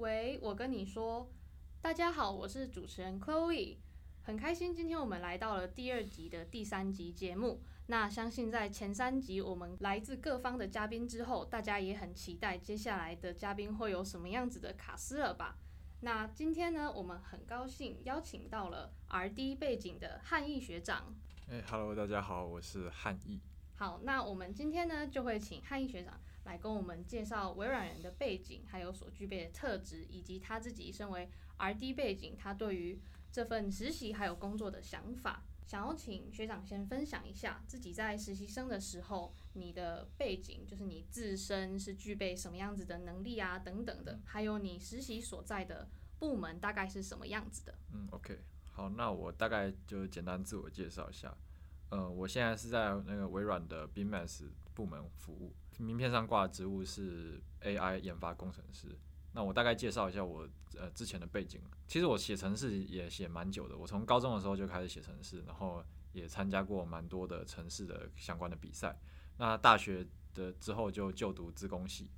喂，我跟你说，大家好，我是主持人 Chloe，很开心今天我们来到了第二集的第三集节目。那相信在前三集我们来自各方的嘉宾之后，大家也很期待接下来的嘉宾会有什么样子的卡斯了吧？那今天呢，我们很高兴邀请到了 RD 背景的汉译学长。哎，Hello，大家好，我是汉译。好，那我们今天呢，就会请汉译学长。来跟我们介绍微软人的背景，还有所具备的特质，以及他自己身为 RD 背景，他对于这份实习还有工作的想法。想要请学长先分享一下自己在实习生的时候，你的背景，就是你自身是具备什么样子的能力啊，等等的，还有你实习所在的部门大概是什么样子的。嗯，OK，好，那我大概就简单自我介绍一下。呃，我现在是在那个微软的 BMS 部门服务。名片上挂的职务是 AI 研发工程师。那我大概介绍一下我呃之前的背景。其实我写程式也写蛮久的，我从高中的时候就开始写程式，然后也参加过蛮多的程式的相关的比赛。那大学的之后就就读资工系，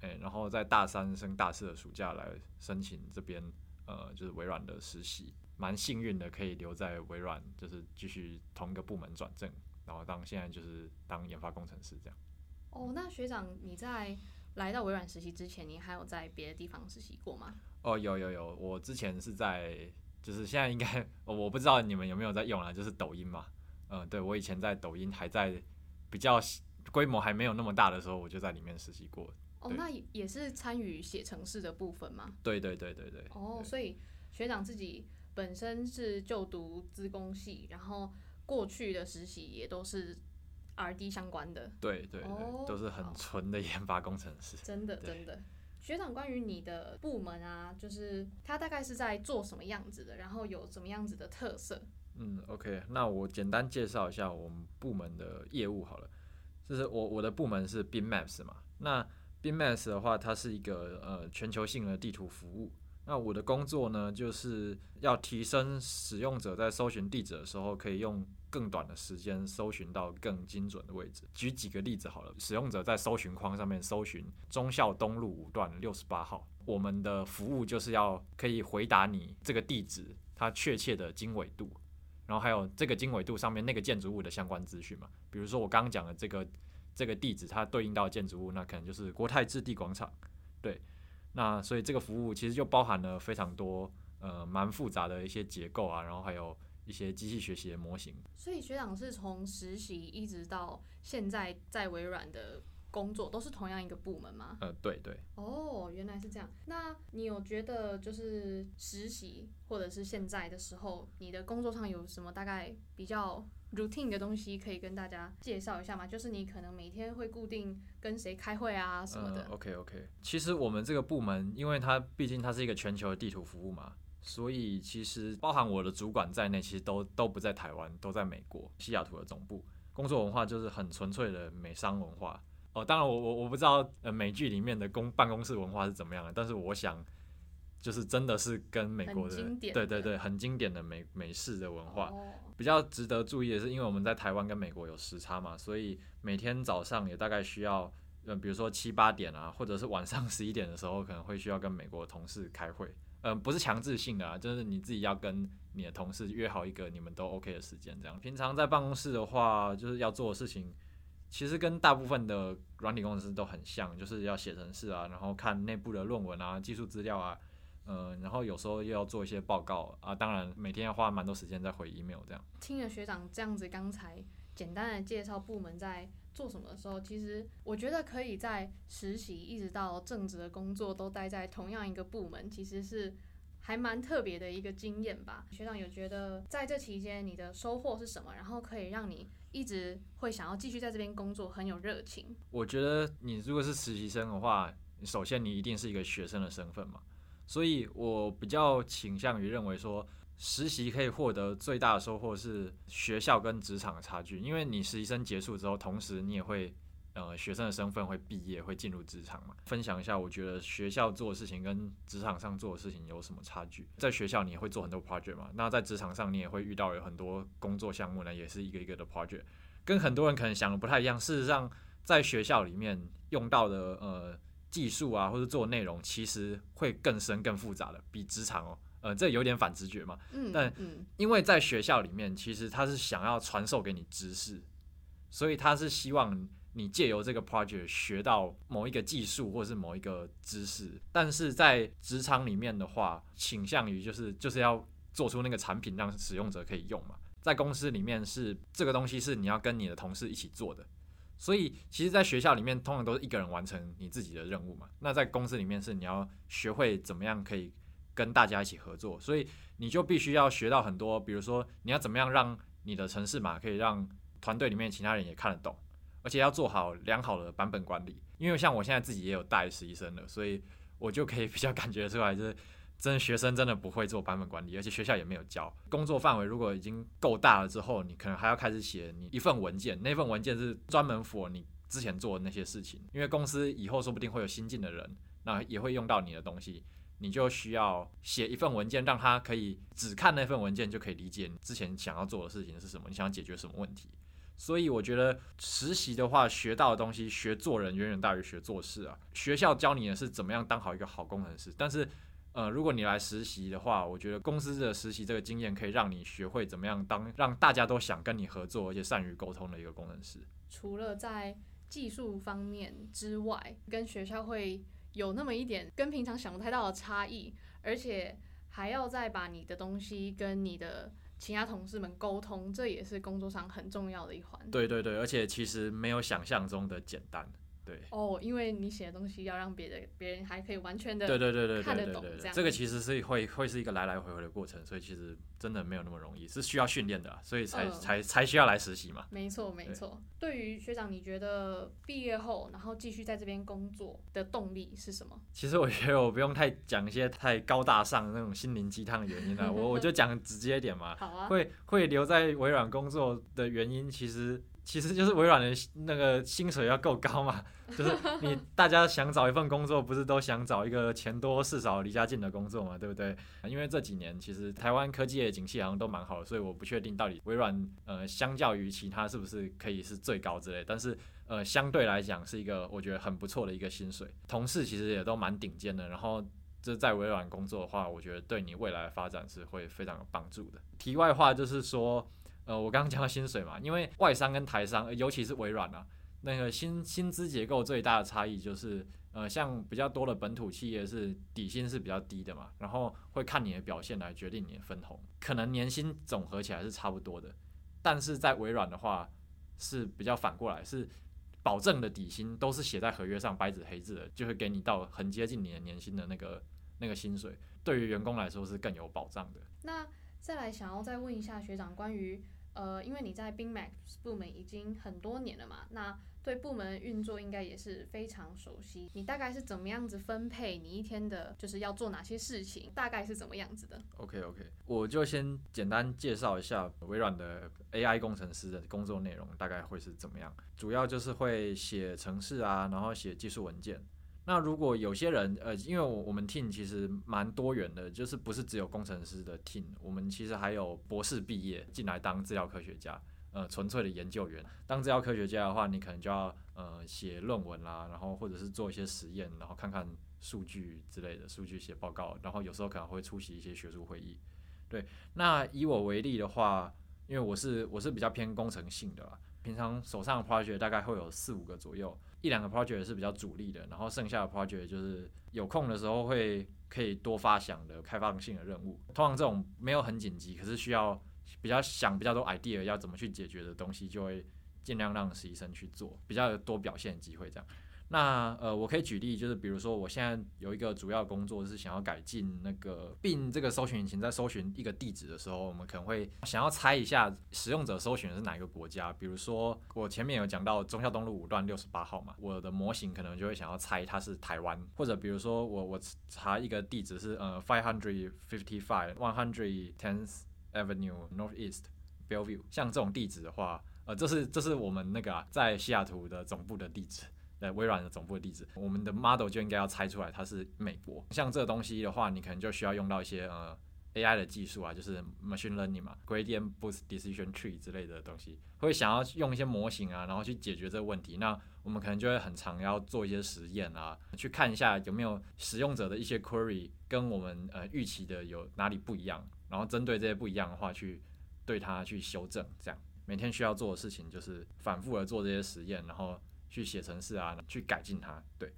诶，然后在大三升大四的暑假来申请这边呃就是微软的实习，蛮幸运的可以留在微软，就是继续同一个部门转正，然后当现在就是当研发工程师这样。哦，那学长，你在来到微软实习之前，你还有在别的地方实习过吗？哦，有有有，我之前是在，就是现在应该，我不知道你们有没有在用啊，就是抖音嘛。嗯，对，我以前在抖音还在比较规模还没有那么大的时候，我就在里面实习过。哦，那也是参与写程式的部分吗？对对对对对。哦，所以学长自己本身是就读资工系，然后过去的实习也都是。RD 相关的，对对对，哦、都是很纯的研发工程师。真的真的，学长，关于你的部门啊，就是它大概是在做什么样子的，然后有什么样子的特色？嗯，OK，那我简单介绍一下我们部门的业务好了。就是我我的部门是 BeamMaps 嘛，那 BeamMaps 的话，它是一个呃全球性的地图服务。那我的工作呢，就是要提升使用者在搜寻地址的时候，可以用更短的时间搜寻到更精准的位置。举几个例子好了，使用者在搜寻框上面搜寻忠孝东路五段六十八号，我们的服务就是要可以回答你这个地址它确切的经纬度，然后还有这个经纬度上面那个建筑物的相关资讯嘛。比如说我刚刚讲的这个这个地址，它对应到建筑物，那可能就是国泰置地广场，对。那所以这个服务其实就包含了非常多呃蛮复杂的一些结构啊，然后还有一些机器学习的模型。所以学长是从实习一直到现在在微软的工作都是同样一个部门吗？呃，对对。哦，原来是这样。那你有觉得就是实习或者是现在的时候，你的工作上有什么大概比较？routine 的东西可以跟大家介绍一下吗？就是你可能每天会固定跟谁开会啊什么的。OK OK，其实我们这个部门，因为它毕竟它是一个全球的地图服务嘛，所以其实包含我的主管在内，其实都都不在台湾，都在美国西雅图的总部。工作文化就是很纯粹的美商文化。哦，当然我我我不知道呃美剧里面的公办公室文化是怎么样的，但是我想。就是真的是跟美国的，的对对对，很经典的美美式的文化。Oh. 比较值得注意的是，因为我们在台湾跟美国有时差嘛，所以每天早上也大概需要，嗯，比如说七八点啊，或者是晚上 十一点的时候，可能会需要跟美国同事开会。嗯，不是强制性的啊，就是你自己要跟你的同事约好一个你们都 OK 的时间这样。平常在办公室的话，就是要做的事情，其实跟大部分的软体工程师都很像，就是要写程式啊，然后看内部的论文啊、技术资料啊。嗯，然后有时候又要做一些报告啊，当然每天要花蛮多时间在回 email 这样。听了学长这样子刚才简单的介绍部门在做什么的时候，其实我觉得可以在实习一直到正职的工作都待在同样一个部门，其实是还蛮特别的一个经验吧。学长有觉得在这期间你的收获是什么？然后可以让你一直会想要继续在这边工作，很有热情。我觉得你如果是实习生的话，首先你一定是一个学生的身份嘛。所以我比较倾向于认为说，实习可以获得最大的收获是学校跟职场的差距，因为你实习生结束之后，同时你也会，呃，学生的身份会毕业，会进入职场嘛。分享一下，我觉得学校做的事情跟职场上做的事情有什么差距？在学校你会做很多 project 嘛，那在职场上你也会遇到有很多工作项目呢，也是一个一个的 project，跟很多人可能想的不太一样。事实上，在学校里面用到的，呃。技术啊，或者做内容，其实会更深、更复杂的，比职场哦，呃，这有点反直觉嘛。嗯，但因为在学校里面，其实他是想要传授给你知识，所以他是希望你借由这个 project 学到某一个技术或是某一个知识。但是在职场里面的话，倾向于就是就是要做出那个产品让使用者可以用嘛。在公司里面是这个东西是你要跟你的同事一起做的。所以，其实，在学校里面，通常都是一个人完成你自己的任务嘛。那在公司里面，是你要学会怎么样可以跟大家一起合作。所以，你就必须要学到很多，比如说，你要怎么样让你的程式码可以让团队里面其他人也看得懂，而且要做好良好的版本管理。因为像我现在自己也有带实习生了，所以我就可以比较感觉出来，就是。真的学生真的不会做版本管理，而且学校也没有教。工作范围如果已经够大了之后，你可能还要开始写你一份文件，那份文件是专门 for 你之前做的那些事情。因为公司以后说不定会有新进的人，那也会用到你的东西，你就需要写一份文件，让他可以只看那份文件就可以理解你之前想要做的事情是什么，你想要解决什么问题。所以我觉得实习的话，学到的东西，学做人远远大于学做事啊。学校教你的是怎么样当好一个好工程师，但是。呃，如果你来实习的话，我觉得公司的实习这个经验可以让你学会怎么样当让大家都想跟你合作，而且善于沟通的一个工程师。除了在技术方面之外，跟学校会有那么一点跟平常想不太到的差异，而且还要再把你的东西跟你的其他同事们沟通，这也是工作上很重要的一环。对对对，而且其实没有想象中的简单。对哦，因为你写的东西要让别人别人还可以完全的对对对对看得懂，这样这个其实是会会是一个来来回回的过程，所以其实真的没有那么容易，是需要训练的，所以才、嗯、才才需要来实习嘛。没错没错。对于学长，你觉得毕业后然后继续在这边工作的动力是什么？其实我觉得我不用太讲一些太高大上的那种心灵鸡汤的原因了，我我就讲直接一点嘛。好啊。会会留在微软工作的原因，其实。其实就是微软的那个薪水要够高嘛，就是你大家想找一份工作，不是都想找一个钱多事少、离家近的工作嘛，对不对？因为这几年其实台湾科技的景气好像都蛮好的，所以我不确定到底微软呃相较于其他是不是可以是最高之类，但是呃相对来讲是一个我觉得很不错的一个薪水，同事其实也都蛮顶尖的，然后这在微软工作的话，我觉得对你未来的发展是会非常有帮助的。题外话就是说。呃，我刚刚讲到薪水嘛，因为外商跟台商，尤其是微软啊，那个薪薪资结构最大的差异就是，呃，像比较多的本土企业是底薪是比较低的嘛，然后会看你的表现来决定你的分红，可能年薪总合起来是差不多的，但是在微软的话是比较反过来，是保证的底薪都是写在合约上白纸黑字的，就会给你到很接近你的年薪的那个那个薪水，对于员工来说是更有保障的。那再来想要再问一下学长关于。呃，因为你在 BingMax 部门已经很多年了嘛，那对部门运作应该也是非常熟悉。你大概是怎么样子分配你一天的，就是要做哪些事情，大概是怎么样子的？OK OK，我就先简单介绍一下微软的 AI 工程师的工作内容，大概会是怎么样。主要就是会写程式啊，然后写技术文件。那如果有些人，呃，因为我我们 team 其实蛮多元的，就是不是只有工程师的 team，我们其实还有博士毕业进来当资料科学家，呃，纯粹的研究员。当资料科学家的话，你可能就要呃写论文啦，然后或者是做一些实验，然后看看数据之类的，数据写报告，然后有时候可能会出席一些学术会议。对，那以我为例的话，因为我是我是比较偏工程性的啦，平常手上的 project 大概会有四五个左右。一两个 project 是比较主力的，然后剩下的 project 就是有空的时候会可以多发想的开放性的任务。通常这种没有很紧急，可是需要比较想比较多 idea 要怎么去解决的东西，就会尽量让实习生去做，比较多表现机会这样。那呃，我可以举例，就是比如说，我现在有一个主要工作是想要改进那个并这个搜寻引擎，在搜寻一个地址的时候，我们可能会想要猜一下使用者搜寻的是哪一个国家。比如说，我前面有讲到忠孝东路五段六十八号嘛，我的模型可能就会想要猜它是台湾，或者比如说我我查一个地址是呃 five hundred fifty five one hundred tenth Avenue Northeast Bellevue，像这种地址的话，呃，这是这是我们那个啊，在西雅图的总部的地址。呃微软的总部的地址，我们的 model 就应该要猜出来它是美国。像这个东西的话，你可能就需要用到一些呃 AI 的技术啊，就是 machine learning 嘛，gradient boost decision tree 之类的东西，会想要用一些模型啊，然后去解决这个问题。那我们可能就会很常要做一些实验啊，去看一下有没有使用者的一些 query 跟我们呃预期的有哪里不一样，然后针对这些不一样的话，去对它去修正。这样每天需要做的事情就是反复的做这些实验，然后去写程式啊，去改进它。对。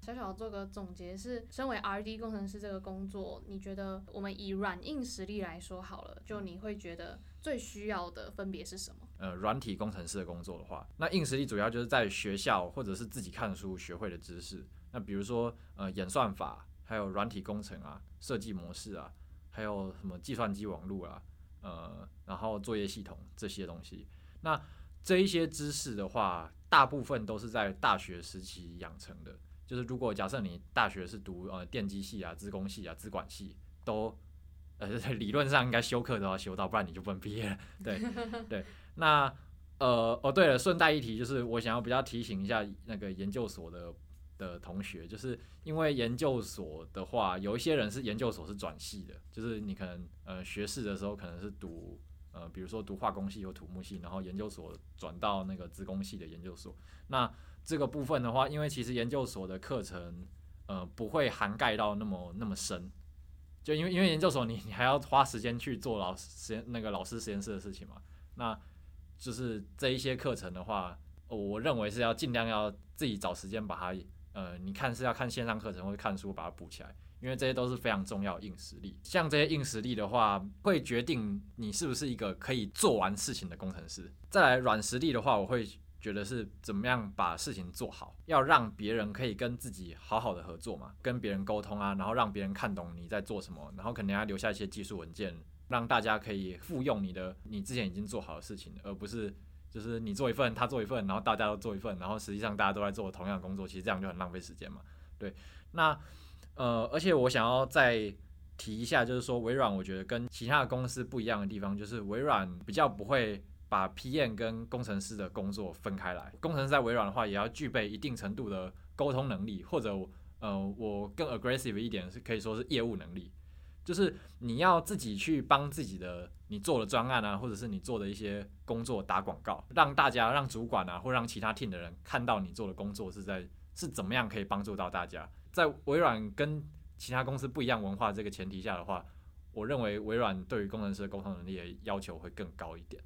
小小做个总结是，身为 R&D 工程师这个工作，你觉得我们以软硬实力来说好了，就你会觉得最需要的分别是什么？呃，软体工程师的工作的话，那硬实力主要就是在学校或者是自己看书学会的知识。那比如说呃演算法，还有软体工程啊，设计模式啊，还有什么计算机网络啊，呃，然后作业系统这些东西。那这一些知识的话，大部分都是在大学时期养成的。就是如果假设你大学是读呃电机系啊、资工系啊、资管系，都呃 理论上应该修课都要修到，不然你就不能毕业了。对 对，那呃哦对了，顺带一提，就是我想要比较提醒一下那个研究所的的同学，就是因为研究所的话，有一些人是研究所是转系的，就是你可能呃学士的时候可能是读呃比如说读化工系或土木系，然后研究所转到那个资工系的研究所，那。这个部分的话，因为其实研究所的课程，呃，不会涵盖到那么那么深，就因为因为研究所你你还要花时间去做老师实验那个老师实验室的事情嘛，那就是这一些课程的话，我认为是要尽量要自己找时间把它，呃，你看是要看线上课程或者看书把它补起来，因为这些都是非常重要硬实力。像这些硬实力的话，会决定你是不是一个可以做完事情的工程师。再来软实力的话，我会。觉得是怎么样把事情做好，要让别人可以跟自己好好的合作嘛，跟别人沟通啊，然后让别人看懂你在做什么，然后肯定要留下一些技术文件，让大家可以复用你的你之前已经做好的事情，而不是就是你做一份，他做一份，然后大家都做一份，然后实际上大家都在做同样的工作，其实这样就很浪费时间嘛。对，那呃，而且我想要再提一下，就是说微软，我觉得跟其他的公司不一样的地方，就是微软比较不会。把 PM 跟工程师的工作分开来，工程师在微软的话，也要具备一定程度的沟通能力，或者呃，我更 aggressive 一点是可以说是业务能力，就是你要自己去帮自己的你做的专案啊，或者是你做的一些工作打广告，让大家让主管啊，或让其他 team 的人看到你做的工作是在是怎么样可以帮助到大家。在微软跟其他公司不一样文化这个前提下的话，我认为微软对于工程师的沟通能力的要求会更高一点。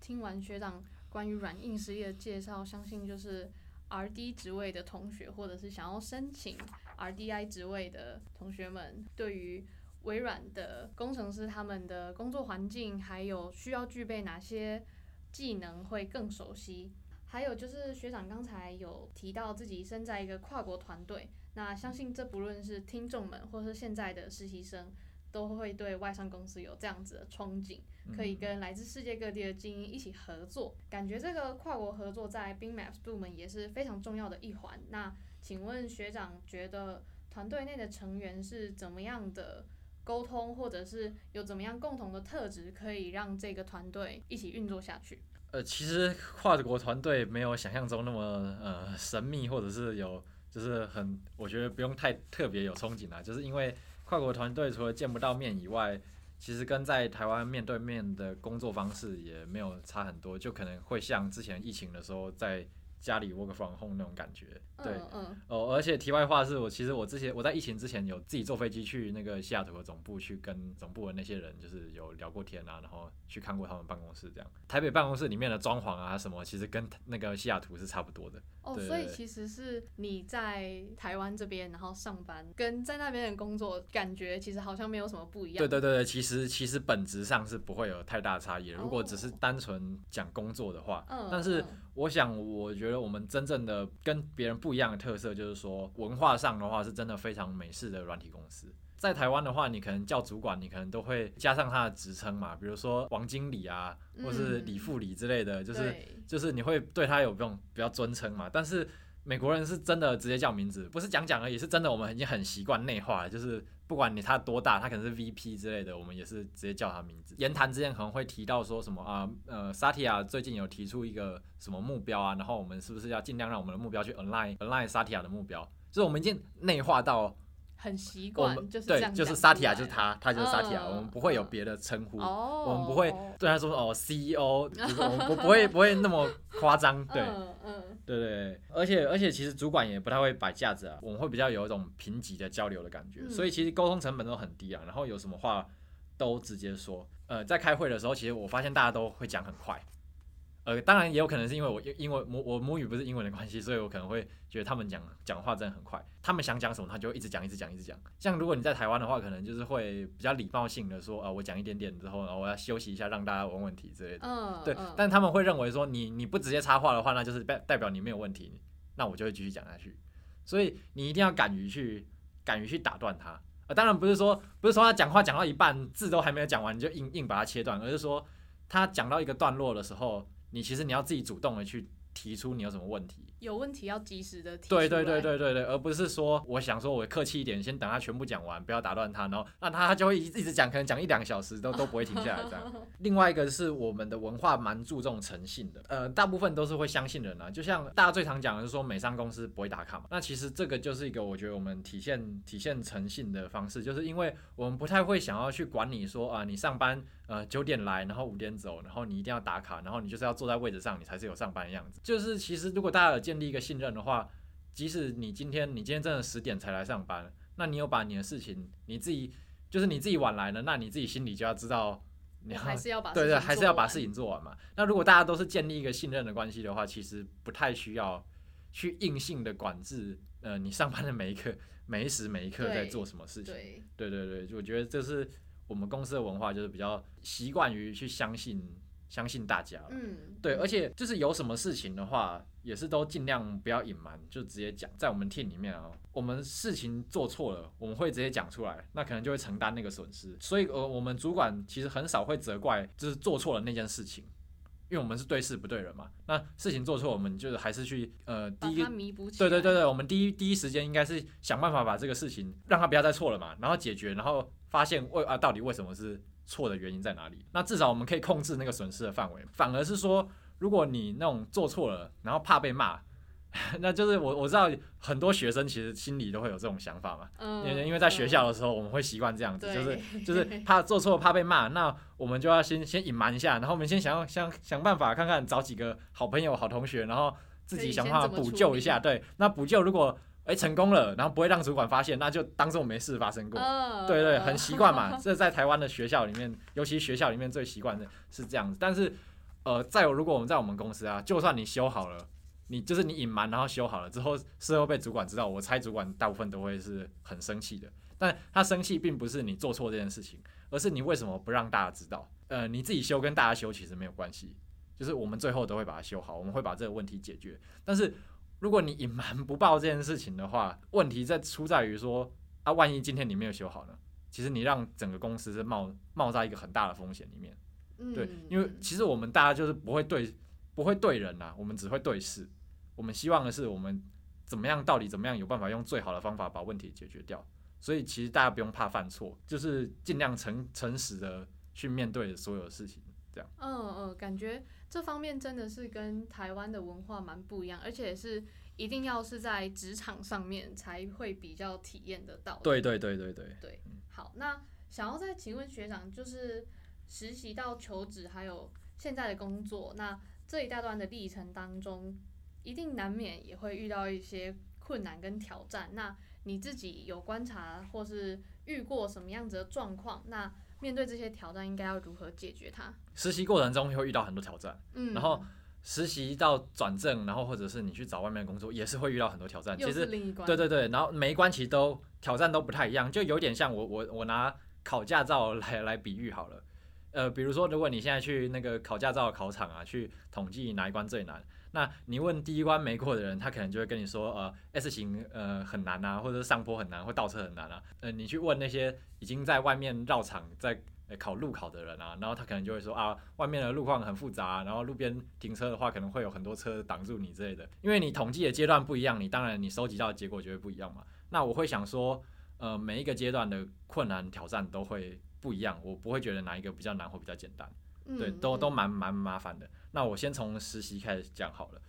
听完学长关于软硬实力的介绍，相信就是 RD 职位的同学，或者是想要申请 RDI 职位的同学们，对于微软的工程师他们的工作环境，还有需要具备哪些技能会更熟悉。还有就是学长刚才有提到自己身在一个跨国团队，那相信这不论是听众们，或是现在的实习生，都会对外商公司有这样子的憧憬。可以跟来自世界各地的精英一起合作，感觉这个跨国合作在 Bing Maps 部门也是非常重要的一环。那请问学长，觉得团队内的成员是怎么样的沟通，或者是有怎么样共同的特质，可以让这个团队一起运作下去？呃，其实跨国团队没有想象中那么呃神秘，或者是有就是很，我觉得不用太特别有憧憬啦，就是因为跨国团队除了见不到面以外。其实跟在台湾面对面的工作方式也没有差很多，就可能会像之前疫情的时候在家里 work from home 那种感觉。对，嗯，嗯哦，而且题外话是我其实我之前我在疫情之前有自己坐飞机去那个西雅图的总部去跟总部的那些人就是有聊过天啊，然后去看过他们办公室这样。台北办公室里面的装潢啊什么，其实跟那个西雅图是差不多的。哦，所以其实是你在台湾这边然后上班，跟在那边的工作感觉其实好像没有什么不一样。对对对对，其实其实本质上是不会有太大差异。如果只是单纯讲工作的话，嗯，但是我想我觉得我们真正的跟别人不一样的特色就是说，文化上的话是真的非常美式的软体公司。在台湾的话，你可能叫主管，你可能都会加上他的职称嘛，比如说王经理啊，或是李副理之类的，嗯、就是就是你会对他有这种比较尊称嘛。但是美国人是真的直接叫名字，不是讲讲而已，是真的我们已经很习惯内化了，就是不管你他多大，他可能是 VP 之类的，我们也是直接叫他名字。言谈之间可能会提到说什么啊，呃萨提亚最近有提出一个什么目标啊，然后我们是不是要尽量让我们的目标去 align align 沙提亚的目标，就是我们已经内化到。很习我们惯，就是对，就是讲萨提亚，就是他，他就是萨提亚，嗯我们不会有别的称呼，哦，我们不会对他说哦 CEO，就是我们不不会 不会那么夸张，对。对对对，而且而且其实主管也不太会摆架子啊，我们会比较有一种平级的交流的感觉，嗯所以其实沟通成本都很低啊，然后有什么话都直接说。呃，在开会的时候，其实我发现大家都会讲很快。呃，当然也有可能是因为我因为母我母语不是英文的关系，所以我可能会觉得他们讲讲话真的很快。他们想讲什么，他就一直讲，一直讲，一直讲。像如果你在台湾的话，可能就是会比较礼貌性的说，啊、呃，我讲一点点之后，然后我要休息一下，让大家问问题之类的。嗯，对嗯，但他们会认为说你你不直接插话的话，那就是代代表你没有问题，那我就会继续讲下去。所以你一定要敢于去敢于去打断他。呃，当然不是说不是说他讲话讲到一半字都还没有讲完，你就硬硬把它切断，而是说他讲到一个段落的时候。你其实你要自己主动的去提出你有什么问题，有问题要及时的提。对对对对对对，而不是说我想说我客气一点，先等他全部讲完，不要打断他，然后那他他就会一一直讲，可能讲一两个小时都都不会停下来这样。另外一个是我们的文化蛮注重诚信的，呃，大部分都是会相信人啊，就像大家最常讲的是说美商公司不会打卡嘛，那其实这个就是一个我觉得我们体现体现诚信的方式，就是因为我们不太会想要去管你说啊，你上班。呃，九点来，然后五点走，然后你一定要打卡，然后你就是要坐在位置上，你才是有上班的样子。就是其实如果大家有建立一个信任的话，即使你今天你今天真的十点才来上班，那你有把你的事情你自己就是你自己晚来了，那你自己心里就要知道，你还是要把对对，还是要把事情做完嘛。那如果大家都是建立一个信任的关系的话，其实不太需要去硬性的管制，呃，你上班的每一刻、每一时每一刻在做什么事情。对对对对，我觉得这是。我们公司的文化就是比较习惯于去相信相信大家，嗯，对，而且就是有什么事情的话，也是都尽量不要隐瞒，就直接讲。在我们 team 里面啊，我们事情做错了，我们会直接讲出来，那可能就会承担那个损失。所以呃，我们主管其实很少会责怪，就是做错了那件事情，因为我们是对事不对人嘛。那事情做错，我们就是还是去呃第一个弥补，对对对对，我们第一第一时间应该是想办法把这个事情让他不要再错了嘛，然后解决，然后。发现为啊，到底为什么是错的原因在哪里？那至少我们可以控制那个损失的范围。反而是说，如果你那种做错了，然后怕被骂，那就是我我知道很多学生其实心里都会有这种想法嘛。嗯。因为因为在学校的时候，我们会习惯这样子，嗯、就是就是怕做错怕被骂，那我们就要先先隐瞒一下，然后我们先想要想想办法看看找几个好朋友好同学，然后自己想办法补救一下。对，那补救如果。哎、欸，成功了，然后不会让主管发现，那就当做没事发生过。Uh, 对，对对，很习惯嘛。这在台湾的学校里面，尤其学校里面最习惯的是这样子。但是，呃，再有如果我们在我们公司啊，就算你修好了，你就是你隐瞒然后修好了之后，事后被主管知道，我猜主管大部分都会是很生气的。但他生气并不是你做错这件事情，而是你为什么不让大家知道？呃，你自己修跟大家修其实没有关系，就是我们最后都会把它修好，我们会把这个问题解决。但是。如果你隐瞒不报这件事情的话，问题在出在于说啊，万一今天你没有修好呢？其实你让整个公司是冒冒在一个很大的风险里面。对，因为其实我们大家就是不会对不会对人呐，我们只会对事。我们希望的是我们怎么样，到底怎么样有办法用最好的方法把问题解决掉。所以其实大家不用怕犯错，就是尽量诚诚实的去面对所有的事情。这样。嗯嗯，感觉。这方面真的是跟台湾的文化蛮不一样，而且是一定要是在职场上面才会比较体验得到。对对对对对。对，好，那想要再请问学长，就是实习到求职，还有现在的工作，那这一大段的历程当中，一定难免也会遇到一些困难跟挑战。那你自己有观察或是遇过什么样子的状况？那面对这些挑战，应该要如何解决它？实习过程中会遇到很多挑战，嗯，然后实习到转正，然后或者是你去找外面的工作，也是会遇到很多挑战。其实另一关。对对对，然后每一关其实都挑战都不太一样，就有点像我我我拿考驾照来来比喻好了。呃，比如说如果你现在去那个考驾照的考场啊，去统计哪一关最难。那你问第一关没过的人，他可能就会跟你说，呃，S 型呃很难啊，或者是上坡很难，或倒车很难啊。呃，你去问那些已经在外面绕场在考路考的人啊，然后他可能就会说啊，外面的路况很复杂啊，然后路边停车的话可能会有很多车挡住你之类的。因为你统计的阶段不一样，你当然你收集到的结果就会不一样嘛。那我会想说，呃，每一个阶段的困难挑战都会不一样，我不会觉得哪一个比较难或比较简单。对，都都蛮蛮麻烦的。那我先从实习开始讲好了，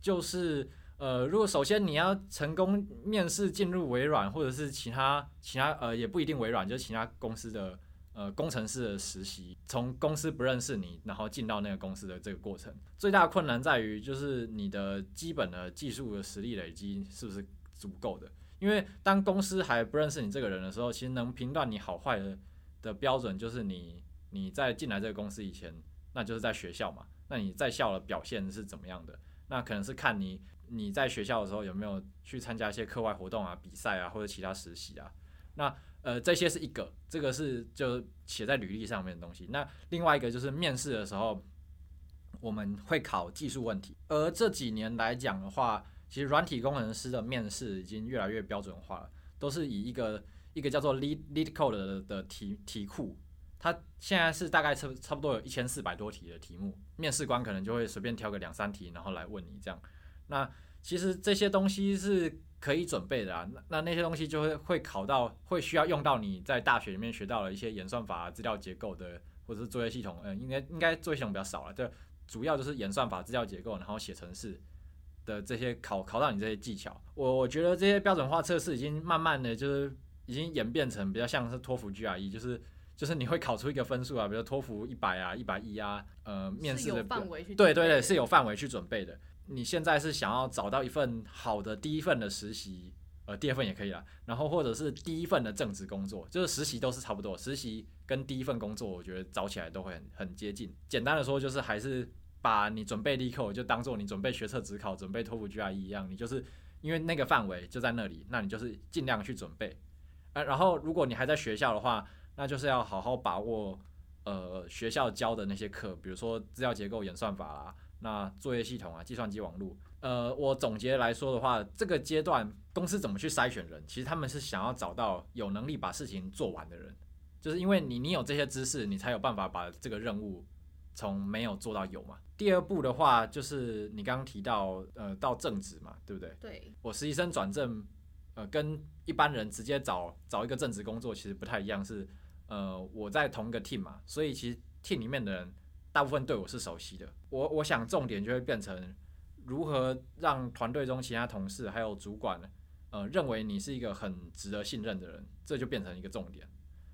就是呃，如果首先你要成功面试进入微软，或者是其他其他呃，也不一定微软，就是其他公司的呃工程师的实习，从公司不认识你，然后进到那个公司的这个过程，最大的困难在于就是你的基本的技术的实力累积是不是足够的？因为当公司还不认识你这个人的时候，其实能评断你好坏的的标准就是你你在进来这个公司以前，那就是在学校嘛。那你在校的表现是怎么样的？那可能是看你你在学校的时候有没有去参加一些课外活动啊、比赛啊或者其他实习啊。那呃这些是一个，这个是就写在履历上面的东西。那另外一个就是面试的时候，我们会考技术问题。而这几年来讲的话，其实软体工程师的面试已经越来越标准化了，都是以一个一个叫做 Lead lead code” 的题题库。它现在是大概差差不多有一千四百多题的题目，面试官可能就会随便挑个两三题，然后来问你这样。那其实这些东西是可以准备的啊。那那些东西就会会考到，会需要用到你在大学里面学到的一些演算法、资料结构的，或者是作业系统。嗯，应该应该作业系统比较少了，对，主要就是演算法、资料结构，然后写程式的这些考考到你这些技巧。我我觉得这些标准化测试已经慢慢的就是已经演变成比较像是托福 GRE，就是。就是你会考出一个分数啊，比如托福一百啊、一百一啊，呃，面试的范围去对对对，是有范围去准备的。你现在是想要找到一份好的第一份的实习，呃，第二份也可以啦。然后或者是第一份的正职工作，就是实习都是差不多，实习跟第一份工作，我觉得找起来都会很很接近。简单的说，就是还是把你准备 LeetCode 就当做你准备学测职考、准备托福 GRE 一样，你就是因为那个范围就在那里，那你就是尽量去准备。呃，然后如果你还在学校的话，那就是要好好把握，呃，学校教的那些课，比如说资料结构、演算法啦，那作业系统啊、计算机网络。呃，我总结来说的话，这个阶段公司怎么去筛选人？其实他们是想要找到有能力把事情做完的人，就是因为你你有这些知识，你才有办法把这个任务从没有做到有嘛。第二步的话，就是你刚刚提到，呃，到正职嘛，对不对？对。我实习生转正，呃，跟一般人直接找找一个正职工作其实不太一样，是。呃，我在同一个 team 嘛，所以其实 team 里面的人大部分对我是熟悉的。我我想重点就会变成如何让团队中其他同事还有主管，呃，认为你是一个很值得信任的人，这就变成一个重点。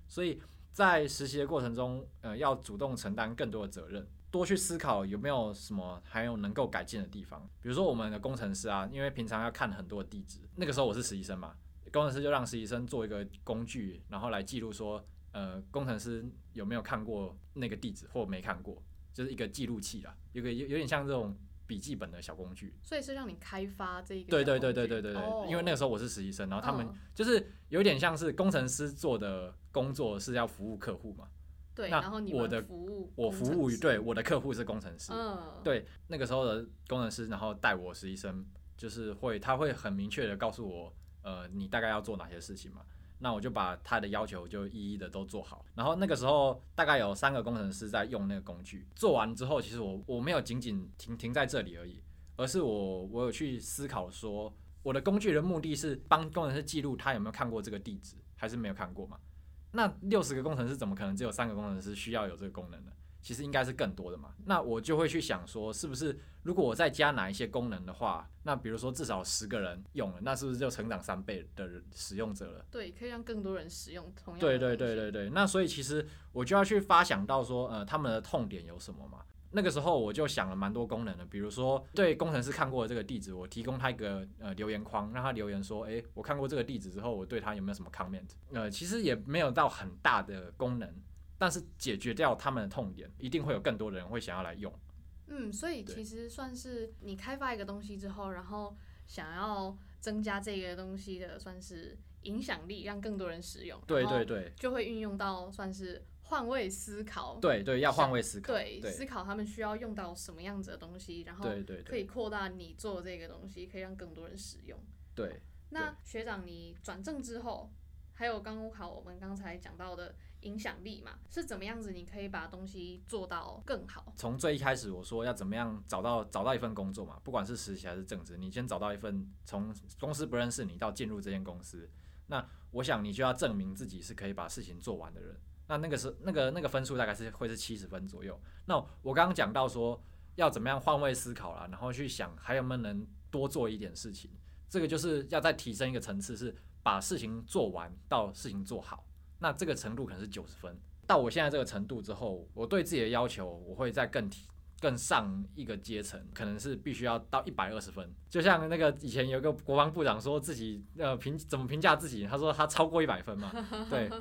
所以在实习的过程中，呃，要主动承担更多的责任，多去思考有没有什么还有能够改进的地方。比如说我们的工程师啊，因为平常要看很多的地址，那个时候我是实习生嘛，工程师就让实习生做一个工具，然后来记录说。呃，工程师有没有看过那个地址或没看过，就是一个记录器啦，有个有有点像这种笔记本的小工具。所以是让你开发这个。对对对对对对对，哦、因为那个时候我是实习生，然后他们就是有点像是工程师做的工作是要服务客户嘛。对，然后你我的服务，我服务于对我的客户是工程师。嗯。对，那个时候的工程师，然后带我实习生，就是会他会很明确的告诉我，呃，你大概要做哪些事情嘛。那我就把他的要求就一一的都做好，然后那个时候大概有三个工程师在用那个工具，做完之后，其实我我没有仅仅停停在这里而已，而是我我有去思考说，我的工具的目的是帮工程师记录他有没有看过这个地址，还是没有看过嘛？那六十个工程师怎么可能只有三个工程师需要有这个功能呢？其实应该是更多的嘛，那我就会去想说，是不是如果我再加哪一些功能的话，那比如说至少十个人用了，那是不是就成长三倍的使用者了？对，可以让更多人使用同样的。对对对对对，那所以其实我就要去发想到说，呃，他们的痛点有什么嘛？那个时候我就想了蛮多功能的，比如说对工程师看过的这个地址，我提供他一个呃留言框，让他留言说，诶，我看过这个地址之后，我对他有没有什么 comment？呃，其实也没有到很大的功能。但是解决掉他们的痛点，一定会有更多的人会想要来用。嗯，所以其实算是你开发一个东西之后，然后想要增加这个东西的算是影响力，让更多人使用。对对对，就会运用到算是换位思考。对对，要换位思考。对，思考他们需要用到什么样子的东西，然后可以扩大你做这个东西，可以让更多人使用。对。那学长，你转正之后，还有刚好我们刚才讲到的。影响力嘛，是怎么样子？你可以把东西做到更好。从最一开始我说要怎么样找到找到一份工作嘛，不管是实习还是正职，你先找到一份从公司不认识你到进入这间公司，那我想你就要证明自己是可以把事情做完的人。那那个是那个那个分数大概是会是七十分左右。那我刚刚讲到说要怎么样换位思考啦，然后去想还有没有能多做一点事情。这个就是要再提升一个层次，是把事情做完到事情做好。那这个程度可能是九十分。到我现在这个程度之后，我对自己的要求我会再更提。更上一个阶层，可能是必须要到一百二十分。就像那个以前有个国防部长说自己呃评怎么评价自己，他说他超过一百分嘛。对，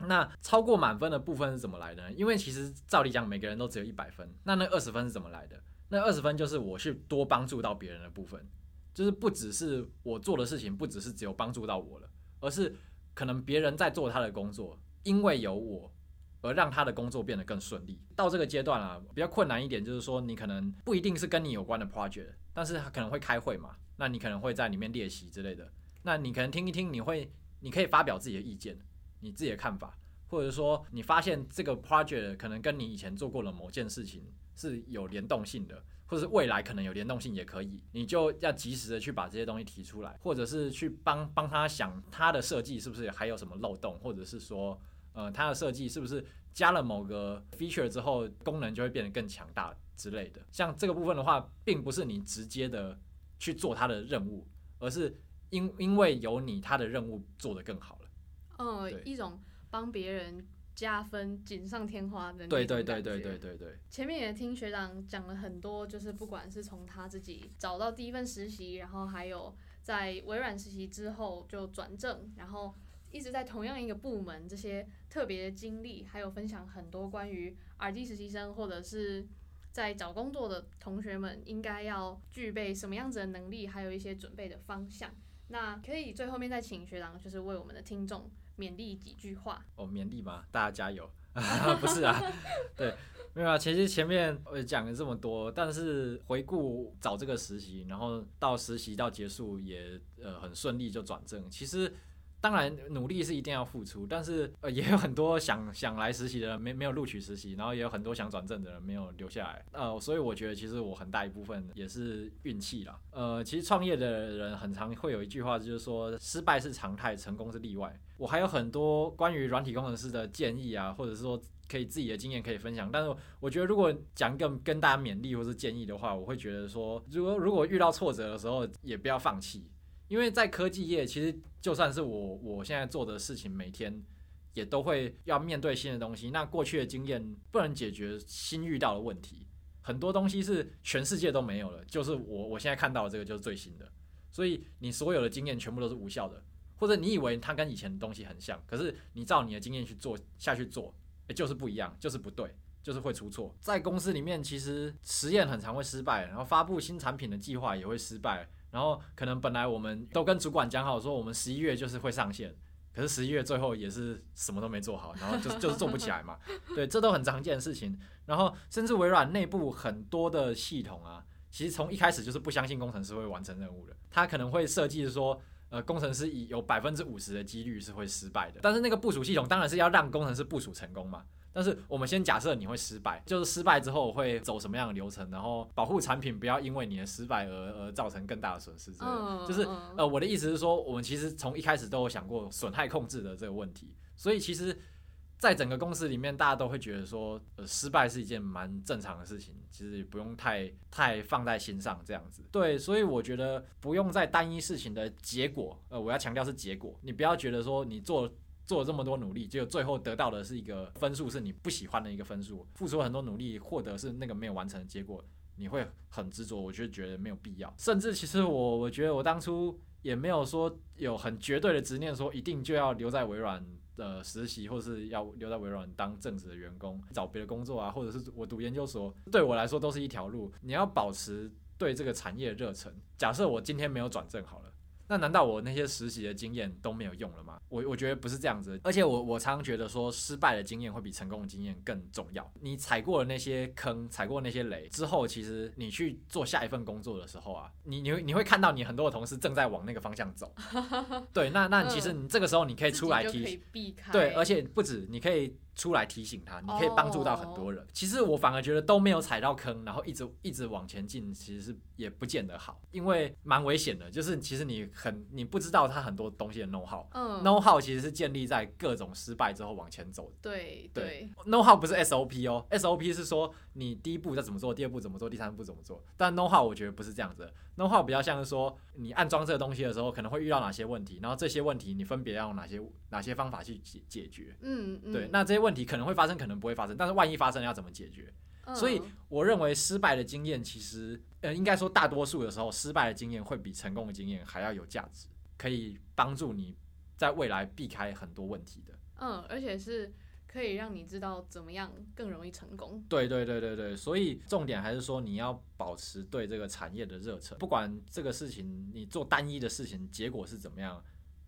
那超过满分的部分是怎么来的呢？因为其实照理讲每个人都只有一百分，那那二十分是怎么来的？那二十分就是我去多帮助到别人的部分，就是不只是我做的事情，不只是只有帮助到我了，而是可能别人在做他的工作，因为有我。而让他的工作变得更顺利。到这个阶段啊，比较困难一点，就是说你可能不一定是跟你有关的 project，但是他可能会开会嘛，那你可能会在里面练习之类的。那你可能听一听，你会，你可以发表自己的意见，你自己的看法，或者说你发现这个 project 可能跟你以前做过的某件事情是有联动性的，或者是未来可能有联动性也可以，你就要及时的去把这些东西提出来，或者是去帮帮他想他的设计是不是还有什么漏洞，或者是说。呃，他的设计是不是加了某个 feature 之后，功能就会变得更强大之类的？像这个部分的话，并不是你直接的去做他的任务，而是因因为有你，他的任务做得更好了。呃，一种帮别人加分、锦上添花的对对对对对对对。前面也听学长讲了很多，就是不管是从他自己找到第一份实习，然后还有在微软实习之后就转正，然后。一直在同样一个部门，这些特别的经历，还有分享很多关于 RD 实习生或者是在找工作的同学们应该要具备什么样子的能力，还有一些准备的方向。那可以最后面再请学长，就是为我们的听众勉励几句话。哦，勉励吗？大家加油！不是啊，对，没有啊。其实前面我讲了这么多，但是回顾找这个实习，然后到实习到结束也呃很顺利就转正，其实。当然，努力是一定要付出，但是呃，也有很多想想来实习的人没没有录取实习，然后也有很多想转正的人没有留下来，呃，所以我觉得其实我很大一部分也是运气啦。呃，其实创业的人很常会有一句话，就是说失败是常态，成功是例外。我还有很多关于软体工程师的建议啊，或者是说可以自己的经验可以分享，但是我觉得如果讲更跟大家勉励或是建议的话，我会觉得说，如果如果遇到挫折的时候，也不要放弃。因为在科技业，其实就算是我我现在做的事情，每天也都会要面对新的东西。那过去的经验不能解决新遇到的问题，很多东西是全世界都没有了，就是我我现在看到的这个就是最新的。所以你所有的经验全部都是无效的，或者你以为它跟以前的东西很像，可是你照你的经验去做下去做，就是不一样，就是不对，就是会出错。在公司里面，其实实验很常会失败，然后发布新产品的计划也会失败。然后可能本来我们都跟主管讲好说，我们十一月就是会上线，可是十一月最后也是什么都没做好，然后就 就是做不起来嘛。对，这都很常见的事情。然后甚至微软内部很多的系统啊，其实从一开始就是不相信工程师会完成任务的，他可能会设计说，呃，工程师以有百分之五十的几率是会失败的。但是那个部署系统当然是要让工程师部署成功嘛。但是我们先假设你会失败，就是失败之后会走什么样的流程，然后保护产品不要因为你的失败而而造成更大的损失之类的。就是呃，我的意思是说，我们其实从一开始都有想过损害控制的这个问题，所以其实，在整个公司里面，大家都会觉得说，呃，失败是一件蛮正常的事情，其实也不用太太放在心上这样子。对，所以我觉得不用在单一事情的结果，呃，我要强调是结果，你不要觉得说你做。做了这么多努力，结果最后得到的是一个分数，是你不喜欢的一个分数。付出了很多努力，获得是那个没有完成的结果，你会很执着。我就觉得没有必要。甚至其实我我觉得我当初也没有说有很绝对的执念，说一定就要留在微软的实习，或是要留在微软当正职的员工，找别的工作啊，或者是我读研究所，对我来说都是一条路。你要保持对这个产业的热忱。假设我今天没有转正好了。那难道我那些实习的经验都没有用了吗？我我觉得不是这样子，而且我我常常觉得说，失败的经验会比成功的经验更重要。你踩过了那些坑，踩过那些雷之后，其实你去做下一份工作的时候啊，你你会你会看到你很多的同事正在往那个方向走。对，那那其实你这个时候你可以出来提，对，而且不止，你可以出来提醒他，你可以帮助到很多人。其实我反而觉得都没有踩到坑，然后一直一直往前进，其实是也不见得好，因为蛮危险的。就是其实你很你不知道他很多东西的 know how，嗯，know how 其实是建立在各种失败之后往前走。对对，know how 不是 SOP 哦，SOP 是说你第一步要怎么做，第二步怎么做，第三步怎么做。但 know how 我觉得不是这样子，know how 比较像是说你安装这个东西的时候可能会遇到哪些问题，然后这些问题你分别要用哪些哪些方法去解解决。嗯嗯，对，那这些。问题可能会发生，可能不会发生，但是万一发生了要怎么解决？嗯、所以我认为失败的经验其实，呃，应该说大多数的时候，失败的经验会比成功的经验还要有价值，可以帮助你在未来避开很多问题的。嗯，而且是可以让你知道怎么样更容易成功。对对对对对，所以重点还是说你要保持对这个产业的热忱，不管这个事情你做单一的事情结果是怎么样。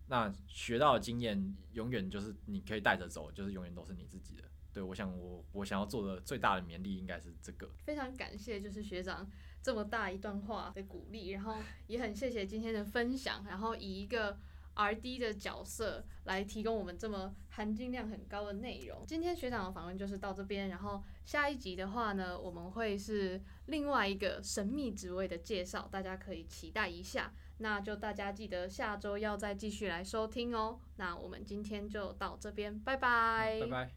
那学到的经验永远就是你可以带着走，就是永远都是你自己的。对，我想我我想要做的最大的勉励应该是这个。非常感谢就是学长这么大一段话的鼓励，然后也很谢谢今天的分享，然后以一个 RD 的角色来提供我们这么含金量很高的内容。今天学长的访问就是到这边，然后下一集的话呢，我们会是另外一个神秘职位的介绍，大家可以期待一下。那就大家记得下周要再继续来收听哦。那我们今天就到这边，拜拜。拜拜。